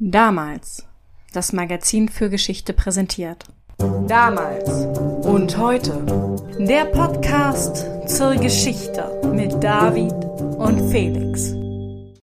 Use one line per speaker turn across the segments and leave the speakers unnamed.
Damals. Das Magazin für Geschichte präsentiert.
Damals und heute.
Der Podcast zur Geschichte mit David und Felix.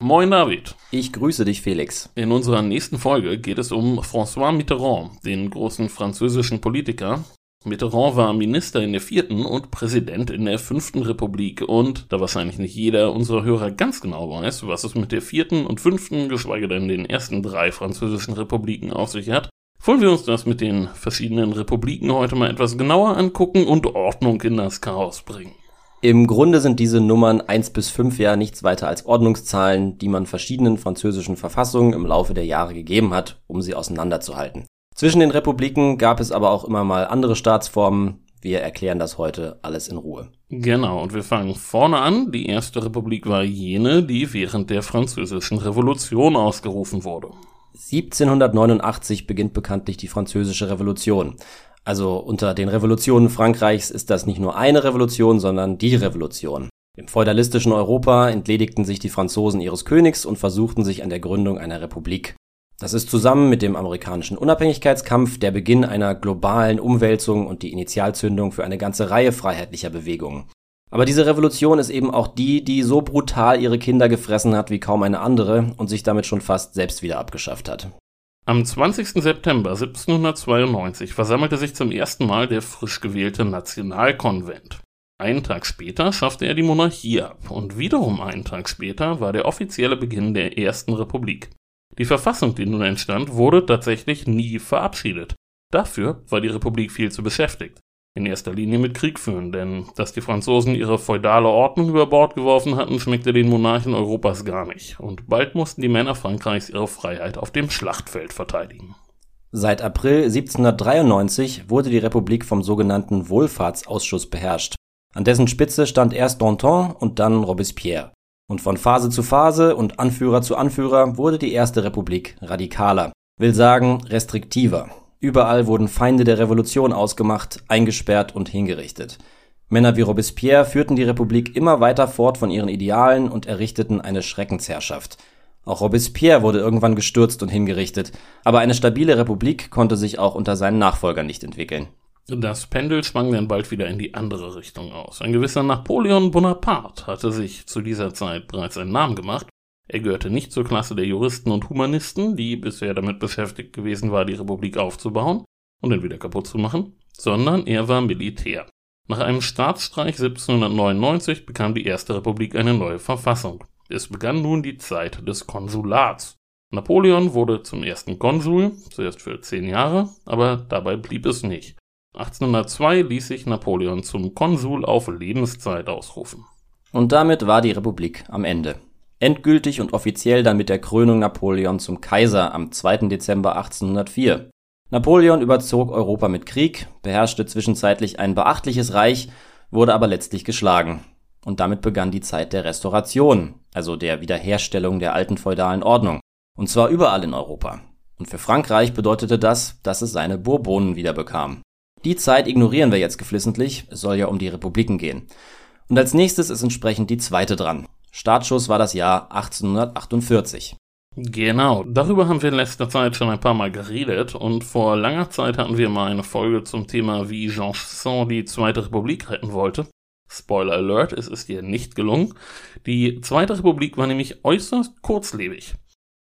Moin David.
Ich grüße dich, Felix.
In unserer nächsten Folge geht es um François Mitterrand, den großen französischen Politiker, Mitterrand war Minister in der vierten und Präsident in der fünften Republik und da wahrscheinlich nicht jeder unserer Hörer ganz genau weiß, was es mit der vierten und fünften, geschweige denn den ersten drei französischen Republiken auf sich hat, wollen wir uns das mit den verschiedenen Republiken heute mal etwas genauer angucken und Ordnung in das Chaos bringen.
Im Grunde sind diese Nummern 1 bis 5 ja nichts weiter als Ordnungszahlen, die man verschiedenen französischen Verfassungen im Laufe der Jahre gegeben hat, um sie auseinanderzuhalten. Zwischen den Republiken gab es aber auch immer mal andere Staatsformen. Wir erklären das heute alles in Ruhe.
Genau, und wir fangen vorne an. Die erste Republik war jene, die während der Französischen Revolution ausgerufen wurde.
1789 beginnt bekanntlich die Französische Revolution. Also unter den Revolutionen Frankreichs ist das nicht nur eine Revolution, sondern die Revolution. Im feudalistischen Europa entledigten sich die Franzosen ihres Königs und versuchten sich an der Gründung einer Republik. Das ist zusammen mit dem amerikanischen Unabhängigkeitskampf der Beginn einer globalen Umwälzung und die Initialzündung für eine ganze Reihe freiheitlicher Bewegungen. Aber diese Revolution ist eben auch die, die so brutal ihre Kinder gefressen hat wie kaum eine andere und sich damit schon fast selbst wieder abgeschafft hat.
Am 20. September 1792 versammelte sich zum ersten Mal der frisch gewählte Nationalkonvent. Einen Tag später schaffte er die Monarchie ab und wiederum einen Tag später war der offizielle Beginn der ersten Republik. Die Verfassung, die nun entstand, wurde tatsächlich nie verabschiedet. Dafür war die Republik viel zu beschäftigt. In erster Linie mit Krieg führen, denn dass die Franzosen ihre feudale Ordnung über Bord geworfen hatten, schmeckte den Monarchen Europas gar nicht. Und bald mussten die Männer Frankreichs ihre Freiheit auf dem Schlachtfeld verteidigen.
Seit April 1793 wurde die Republik vom sogenannten Wohlfahrtsausschuss beherrscht. An dessen Spitze stand erst Danton und dann Robespierre. Und von Phase zu Phase und Anführer zu Anführer wurde die erste Republik radikaler, will sagen restriktiver. Überall wurden Feinde der Revolution ausgemacht, eingesperrt und hingerichtet. Männer wie Robespierre führten die Republik immer weiter fort von ihren Idealen und errichteten eine Schreckensherrschaft. Auch Robespierre wurde irgendwann gestürzt und hingerichtet, aber eine stabile Republik konnte sich auch unter seinen Nachfolgern nicht entwickeln.
Das Pendel schwang dann bald wieder in die andere Richtung aus. Ein gewisser Napoleon Bonaparte hatte sich zu dieser Zeit bereits einen Namen gemacht. Er gehörte nicht zur Klasse der Juristen und Humanisten, die bisher damit beschäftigt gewesen war, die Republik aufzubauen und dann wieder kaputt zu machen, sondern er war Militär. Nach einem Staatsstreich 1799 bekam die Erste Republik eine neue Verfassung. Es begann nun die Zeit des Konsulats. Napoleon wurde zum ersten Konsul, zuerst für zehn Jahre, aber dabei blieb es nicht. 1802 ließ sich Napoleon zum Konsul auf Lebenszeit ausrufen.
Und damit war die Republik am Ende. Endgültig und offiziell dann mit der Krönung Napoleon zum Kaiser am 2. Dezember 1804. Napoleon überzog Europa mit Krieg, beherrschte zwischenzeitlich ein beachtliches Reich, wurde aber letztlich geschlagen. Und damit begann die Zeit der Restauration, also der Wiederherstellung der alten feudalen Ordnung. Und zwar überall in Europa. Und für Frankreich bedeutete das, dass es seine Bourbonen wiederbekam. Die Zeit ignorieren wir jetzt geflissentlich, es soll ja um die Republiken gehen. Und als nächstes ist entsprechend die zweite dran. Startschuss war das Jahr 1848.
Genau, darüber haben wir in letzter Zeit schon ein paar Mal geredet und vor langer Zeit hatten wir mal eine Folge zum Thema, wie Jean Chasson die Zweite Republik retten wollte. Spoiler Alert, es ist ihr nicht gelungen. Die Zweite Republik war nämlich äußerst kurzlebig.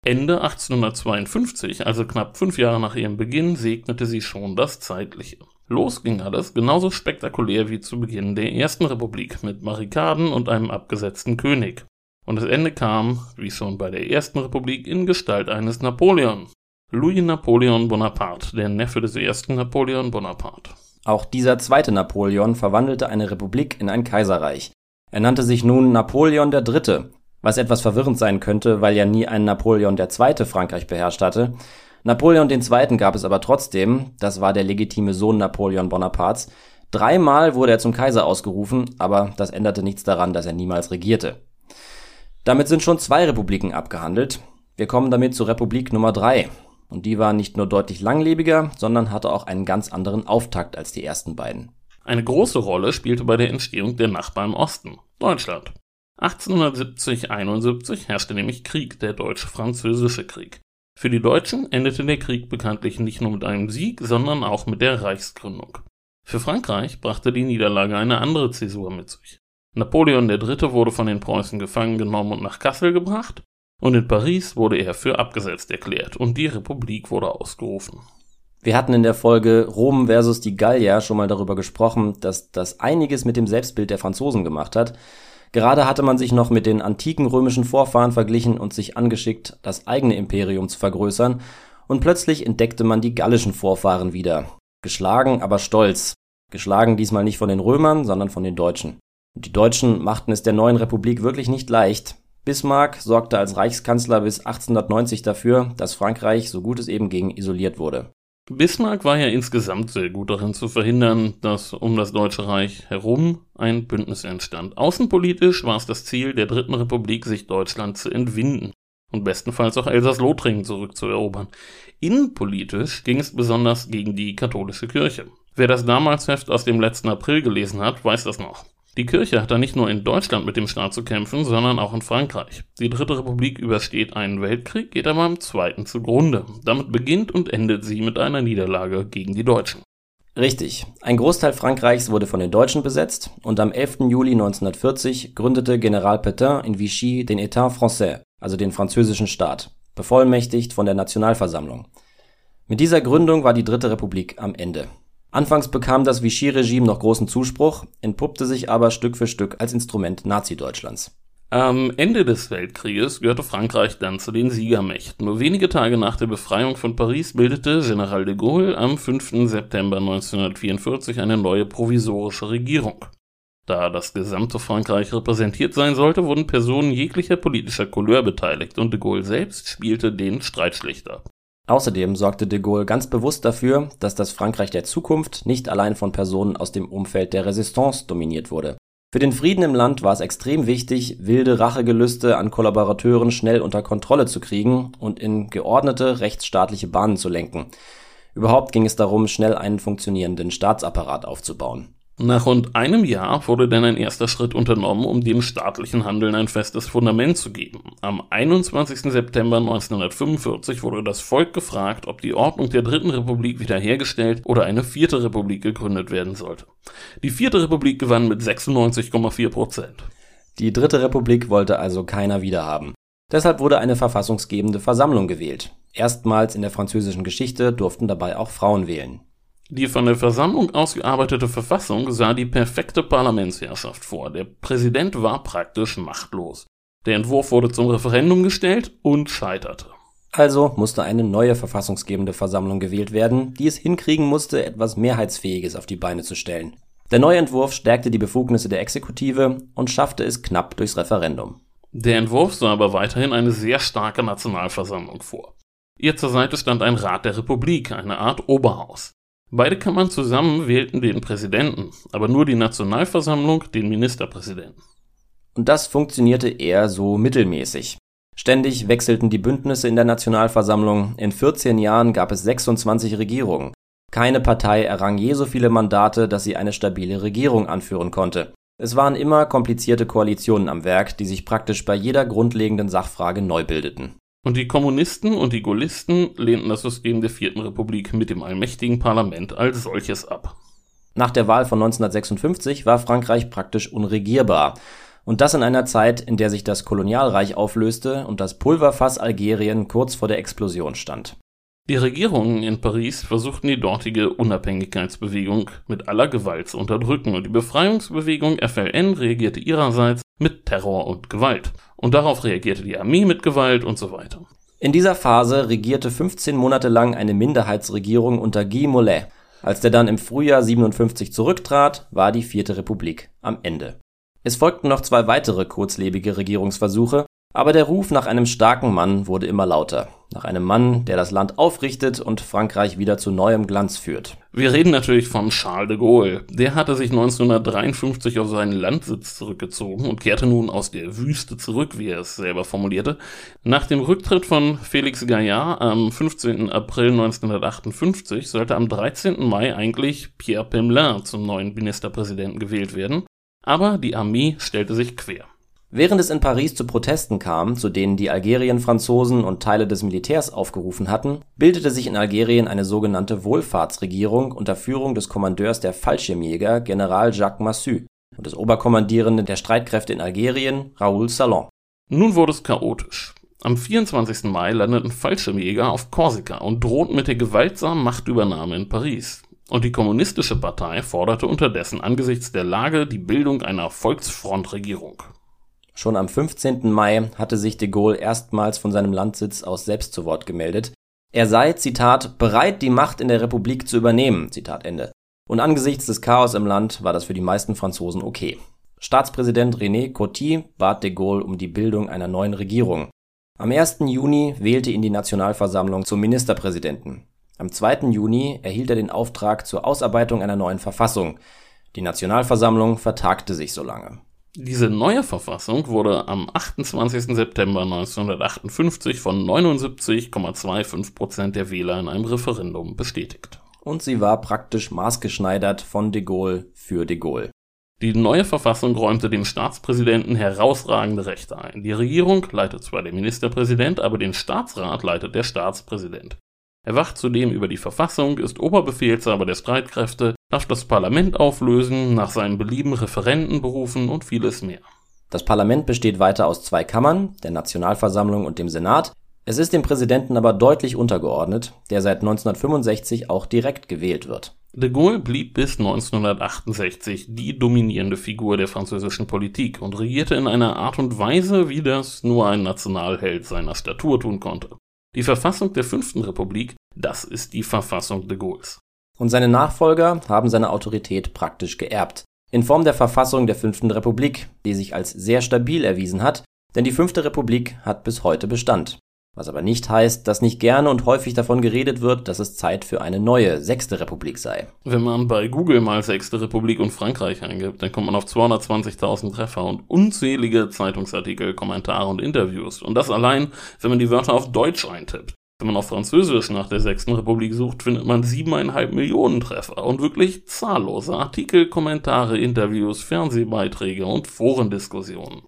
Ende 1852, also knapp fünf Jahre nach ihrem Beginn, segnete sie schon das Zeitliche. Los ging alles genauso spektakulär wie zu Beginn der Ersten Republik mit Barrikaden und einem abgesetzten König. Und das Ende kam, wie schon bei der Ersten Republik, in Gestalt eines Napoleon. Louis Napoleon Bonaparte, der Neffe des ersten Napoleon Bonaparte.
Auch dieser zweite Napoleon verwandelte eine Republik in ein Kaiserreich. Er nannte sich nun Napoleon III., was etwas verwirrend sein könnte, weil ja nie ein Napoleon II. Frankreich beherrscht hatte, Napoleon II. gab es aber trotzdem, das war der legitime Sohn Napoleon Bonapartes. Dreimal wurde er zum Kaiser ausgerufen, aber das änderte nichts daran, dass er niemals regierte. Damit sind schon zwei Republiken abgehandelt. Wir kommen damit zur Republik Nummer drei. Und die war nicht nur deutlich langlebiger, sondern hatte auch einen ganz anderen Auftakt als die ersten beiden.
Eine große Rolle spielte bei der Entstehung der Nachbar im Osten, Deutschland. 1870-71 herrschte nämlich Krieg, der Deutsch-Französische Krieg. Für die Deutschen endete der Krieg bekanntlich nicht nur mit einem Sieg, sondern auch mit der Reichsgründung. Für Frankreich brachte die Niederlage eine andere Zäsur mit sich. Napoleon III. wurde von den Preußen gefangen genommen und nach Kassel gebracht, und in Paris wurde er für abgesetzt erklärt und die Republik wurde ausgerufen.
Wir hatten in der Folge Rom versus die Gallier schon mal darüber gesprochen, dass das einiges mit dem Selbstbild der Franzosen gemacht hat. Gerade hatte man sich noch mit den antiken römischen Vorfahren verglichen und sich angeschickt, das eigene Imperium zu vergrößern, und plötzlich entdeckte man die gallischen Vorfahren wieder. Geschlagen, aber stolz. Geschlagen diesmal nicht von den Römern, sondern von den Deutschen. Und die Deutschen machten es der neuen Republik wirklich nicht leicht. Bismarck sorgte als Reichskanzler bis 1890 dafür, dass Frankreich, so gut es eben ging, isoliert wurde.
Bismarck war ja insgesamt sehr gut darin zu verhindern, dass um das Deutsche Reich herum ein Bündnis entstand. Außenpolitisch war es das Ziel der Dritten Republik, sich Deutschland zu entwinden und bestenfalls auch Elsass-Lothringen zurückzuerobern. Innenpolitisch ging es besonders gegen die katholische Kirche. Wer das Damalsheft aus dem letzten April gelesen hat, weiß das noch. Die Kirche hat da nicht nur in Deutschland mit dem Staat zu kämpfen, sondern auch in Frankreich. Die Dritte Republik übersteht einen Weltkrieg, geht aber im zweiten zugrunde. Damit beginnt und endet sie mit einer Niederlage gegen die Deutschen.
Richtig. Ein Großteil Frankreichs wurde von den Deutschen besetzt und am 11. Juli 1940 gründete General Pétain in Vichy den État français, also den französischen Staat, bevollmächtigt von der Nationalversammlung. Mit dieser Gründung war die Dritte Republik am Ende. Anfangs bekam das Vichy-Regime noch großen Zuspruch, entpuppte sich aber Stück für Stück als Instrument Nazi-Deutschlands.
Am Ende des Weltkrieges gehörte Frankreich dann zu den Siegermächten. Nur wenige Tage nach der Befreiung von Paris bildete General de Gaulle am 5. September 1944 eine neue provisorische Regierung. Da das gesamte Frankreich repräsentiert sein sollte, wurden Personen jeglicher politischer Couleur beteiligt und de Gaulle selbst spielte den Streitschlichter.
Außerdem sorgte de Gaulle ganz bewusst dafür, dass das Frankreich der Zukunft nicht allein von Personen aus dem Umfeld der Resistance dominiert wurde. Für den Frieden im Land war es extrem wichtig, wilde Rachegelüste an Kollaborateuren schnell unter Kontrolle zu kriegen und in geordnete rechtsstaatliche Bahnen zu lenken. Überhaupt ging es darum, schnell einen funktionierenden Staatsapparat aufzubauen
nach rund einem Jahr wurde dann ein erster Schritt unternommen, um dem staatlichen Handeln ein festes Fundament zu geben. Am 21. September 1945 wurde das Volk gefragt, ob die Ordnung der Dritten Republik wiederhergestellt oder eine vierte Republik gegründet werden sollte. Die vierte Republik gewann mit 96,4 Prozent.
Die Dritte Republik wollte also keiner wiederhaben. Deshalb wurde eine verfassungsgebende Versammlung gewählt. Erstmals in der französischen Geschichte durften dabei auch Frauen wählen.
Die von der Versammlung ausgearbeitete Verfassung sah die perfekte Parlamentsherrschaft vor. Der Präsident war praktisch machtlos. Der Entwurf wurde zum Referendum gestellt und scheiterte.
Also musste eine neue verfassungsgebende Versammlung gewählt werden, die es hinkriegen musste, etwas Mehrheitsfähiges auf die Beine zu stellen. Der neue Entwurf stärkte die Befugnisse der Exekutive und schaffte es knapp durchs Referendum.
Der Entwurf sah aber weiterhin eine sehr starke Nationalversammlung vor. Ihr zur Seite stand ein Rat der Republik, eine Art Oberhaus. Beide Kammern zusammen wählten den Präsidenten, aber nur die Nationalversammlung den Ministerpräsidenten.
Und das funktionierte eher so mittelmäßig. Ständig wechselten die Bündnisse in der Nationalversammlung, in 14 Jahren gab es 26 Regierungen. Keine Partei errang je so viele Mandate, dass sie eine stabile Regierung anführen konnte. Es waren immer komplizierte Koalitionen am Werk, die sich praktisch bei jeder grundlegenden Sachfrage neu bildeten.
Und die Kommunisten und die Gaullisten lehnten das System der Vierten Republik mit dem allmächtigen Parlament als solches ab.
Nach der Wahl von 1956 war Frankreich praktisch unregierbar. Und das in einer Zeit, in der sich das Kolonialreich auflöste und das Pulverfass Algerien kurz vor der Explosion stand.
Die Regierungen in Paris versuchten die dortige Unabhängigkeitsbewegung mit aller Gewalt zu unterdrücken und die Befreiungsbewegung FLN reagierte ihrerseits mit Terror und Gewalt. Und darauf reagierte die Armee mit Gewalt und so weiter.
In dieser Phase regierte 15 Monate lang eine Minderheitsregierung unter Guy Mollet. Als der dann im Frühjahr 57 zurücktrat, war die Vierte Republik am Ende. Es folgten noch zwei weitere kurzlebige Regierungsversuche, aber der Ruf nach einem starken Mann wurde immer lauter. Nach einem Mann, der das Land aufrichtet und Frankreich wieder zu neuem Glanz führt.
Wir reden natürlich von Charles de Gaulle. Der hatte sich 1953 auf seinen Landsitz zurückgezogen und kehrte nun aus der Wüste zurück, wie er es selber formulierte. Nach dem Rücktritt von Félix Gaillard am 15. April 1958 sollte am 13. Mai eigentlich Pierre Pemelin zum neuen Ministerpräsidenten gewählt werden. Aber die Armee stellte sich quer.
Während es in Paris zu Protesten kam, zu denen die Algerien-Franzosen und Teile des Militärs aufgerufen hatten, bildete sich in Algerien eine sogenannte Wohlfahrtsregierung unter Führung des Kommandeurs der Fallschirmjäger General Jacques Massu und des Oberkommandierenden der Streitkräfte in Algerien Raoul Salan.
Nun wurde es chaotisch. Am 24. Mai landeten Fallschirmjäger auf Korsika und drohten mit der gewaltsamen Machtübernahme in Paris. Und die Kommunistische Partei forderte unterdessen angesichts der Lage die Bildung einer Volksfrontregierung.
Schon am 15. Mai hatte sich de Gaulle erstmals von seinem Landsitz aus selbst zu Wort gemeldet. Er sei, Zitat, bereit, die Macht in der Republik zu übernehmen, Zitat Ende. Und angesichts des Chaos im Land war das für die meisten Franzosen okay. Staatspräsident René Coty bat de Gaulle um die Bildung einer neuen Regierung. Am 1. Juni wählte ihn die Nationalversammlung zum Ministerpräsidenten. Am 2. Juni erhielt er den Auftrag zur Ausarbeitung einer neuen Verfassung. Die Nationalversammlung vertagte sich so lange.
Diese neue Verfassung wurde am 28. September 1958 von 79,25 Prozent der Wähler in einem Referendum bestätigt.
Und sie war praktisch maßgeschneidert von de Gaulle für de Gaulle.
Die neue Verfassung räumte dem Staatspräsidenten herausragende Rechte ein. Die Regierung leitet zwar der Ministerpräsident, aber den Staatsrat leitet der Staatspräsident. Er wacht zudem über die Verfassung, ist Oberbefehlshaber der Streitkräfte, darf das Parlament auflösen, nach seinem Belieben Referenten berufen und vieles mehr.
Das Parlament besteht weiter aus zwei Kammern, der Nationalversammlung und dem Senat. Es ist dem Präsidenten aber deutlich untergeordnet, der seit 1965 auch direkt gewählt wird.
De Gaulle blieb bis 1968 die dominierende Figur der französischen Politik und regierte in einer Art und Weise, wie das nur ein Nationalheld seiner Statur tun konnte. Die Verfassung der Fünften Republik, das ist die Verfassung de Gaulles.
Und seine Nachfolger haben seine Autorität praktisch geerbt. In Form der Verfassung der Fünften Republik, die sich als sehr stabil erwiesen hat, denn die Fünfte Republik hat bis heute Bestand. Was aber nicht heißt, dass nicht gerne und häufig davon geredet wird, dass es Zeit für eine neue Sechste Republik sei.
Wenn man bei Google mal Sechste Republik und Frankreich eingibt, dann kommt man auf 220.000 Treffer und unzählige Zeitungsartikel, Kommentare und Interviews. Und das allein, wenn man die Wörter auf Deutsch eintippt. Wenn man auf Französisch nach der Sechsten Republik sucht, findet man siebeneinhalb Millionen Treffer und wirklich zahllose Artikel, Kommentare, Interviews, Fernsehbeiträge und Forendiskussionen.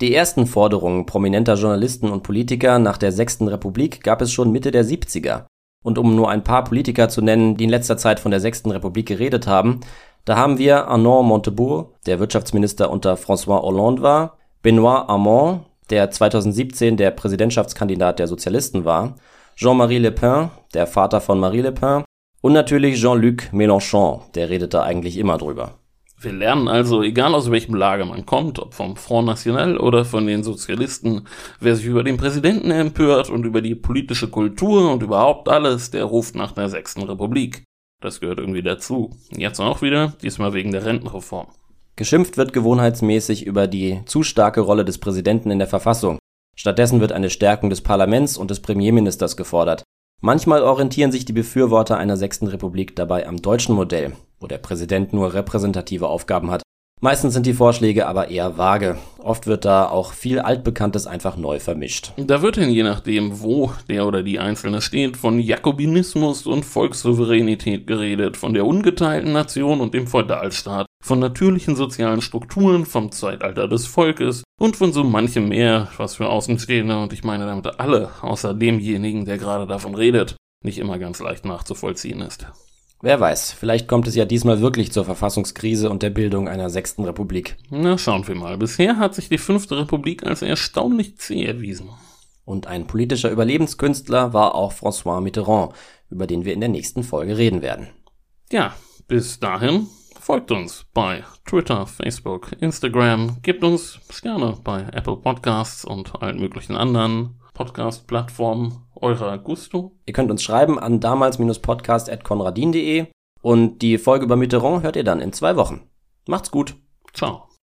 Die ersten Forderungen prominenter Journalisten und Politiker nach der Sechsten Republik gab es schon Mitte der 70er. Und um nur ein paar Politiker zu nennen, die in letzter Zeit von der Sechsten Republik geredet haben, da haben wir Arnaud Montebourg, der Wirtschaftsminister unter François Hollande war, Benoît Hamon, der 2017 der Präsidentschaftskandidat der Sozialisten war, Jean-Marie Le Pen, der Vater von Marie Le Pen, und natürlich Jean-Luc Mélenchon, der redete eigentlich immer drüber.
Wir lernen also, egal aus welchem Lager man kommt, ob vom Front National oder von den Sozialisten, wer sich über den Präsidenten empört und über die politische Kultur und überhaupt alles, der ruft nach der Sechsten Republik. Das gehört irgendwie dazu. Jetzt auch wieder, diesmal wegen der Rentenreform.
Geschimpft wird gewohnheitsmäßig über die zu starke Rolle des Präsidenten in der Verfassung. Stattdessen wird eine Stärkung des Parlaments und des Premierministers gefordert. Manchmal orientieren sich die Befürworter einer Sechsten Republik dabei am deutschen Modell, wo der Präsident nur repräsentative Aufgaben hat. Meistens sind die Vorschläge aber eher vage. Oft wird da auch viel Altbekanntes einfach neu vermischt.
Da wird denn je nachdem, wo der oder die Einzelne steht, von Jakobinismus und Volkssouveränität geredet, von der ungeteilten Nation und dem Feudalstaat, von natürlichen sozialen Strukturen, vom Zeitalter des Volkes und von so manchem mehr, was für Außenstehende, und ich meine damit alle, außer demjenigen, der gerade davon redet, nicht immer ganz leicht nachzuvollziehen ist.
Wer weiß, vielleicht kommt es ja diesmal wirklich zur Verfassungskrise und der Bildung einer sechsten Republik.
Na, schauen wir mal. Bisher hat sich die fünfte Republik als erstaunlich zäh erwiesen.
Und ein politischer Überlebenskünstler war auch François Mitterrand, über den wir in der nächsten Folge reden werden.
Ja, bis dahin folgt uns bei Twitter, Facebook, Instagram, gebt uns Sterne bei Apple Podcasts und allen möglichen anderen Podcast-Plattformen eurer Gusto.
Ihr könnt uns schreiben an damals-podcast.konradin.de und die Folge über Mitterrand hört ihr dann in zwei Wochen. Macht's gut.
Ciao.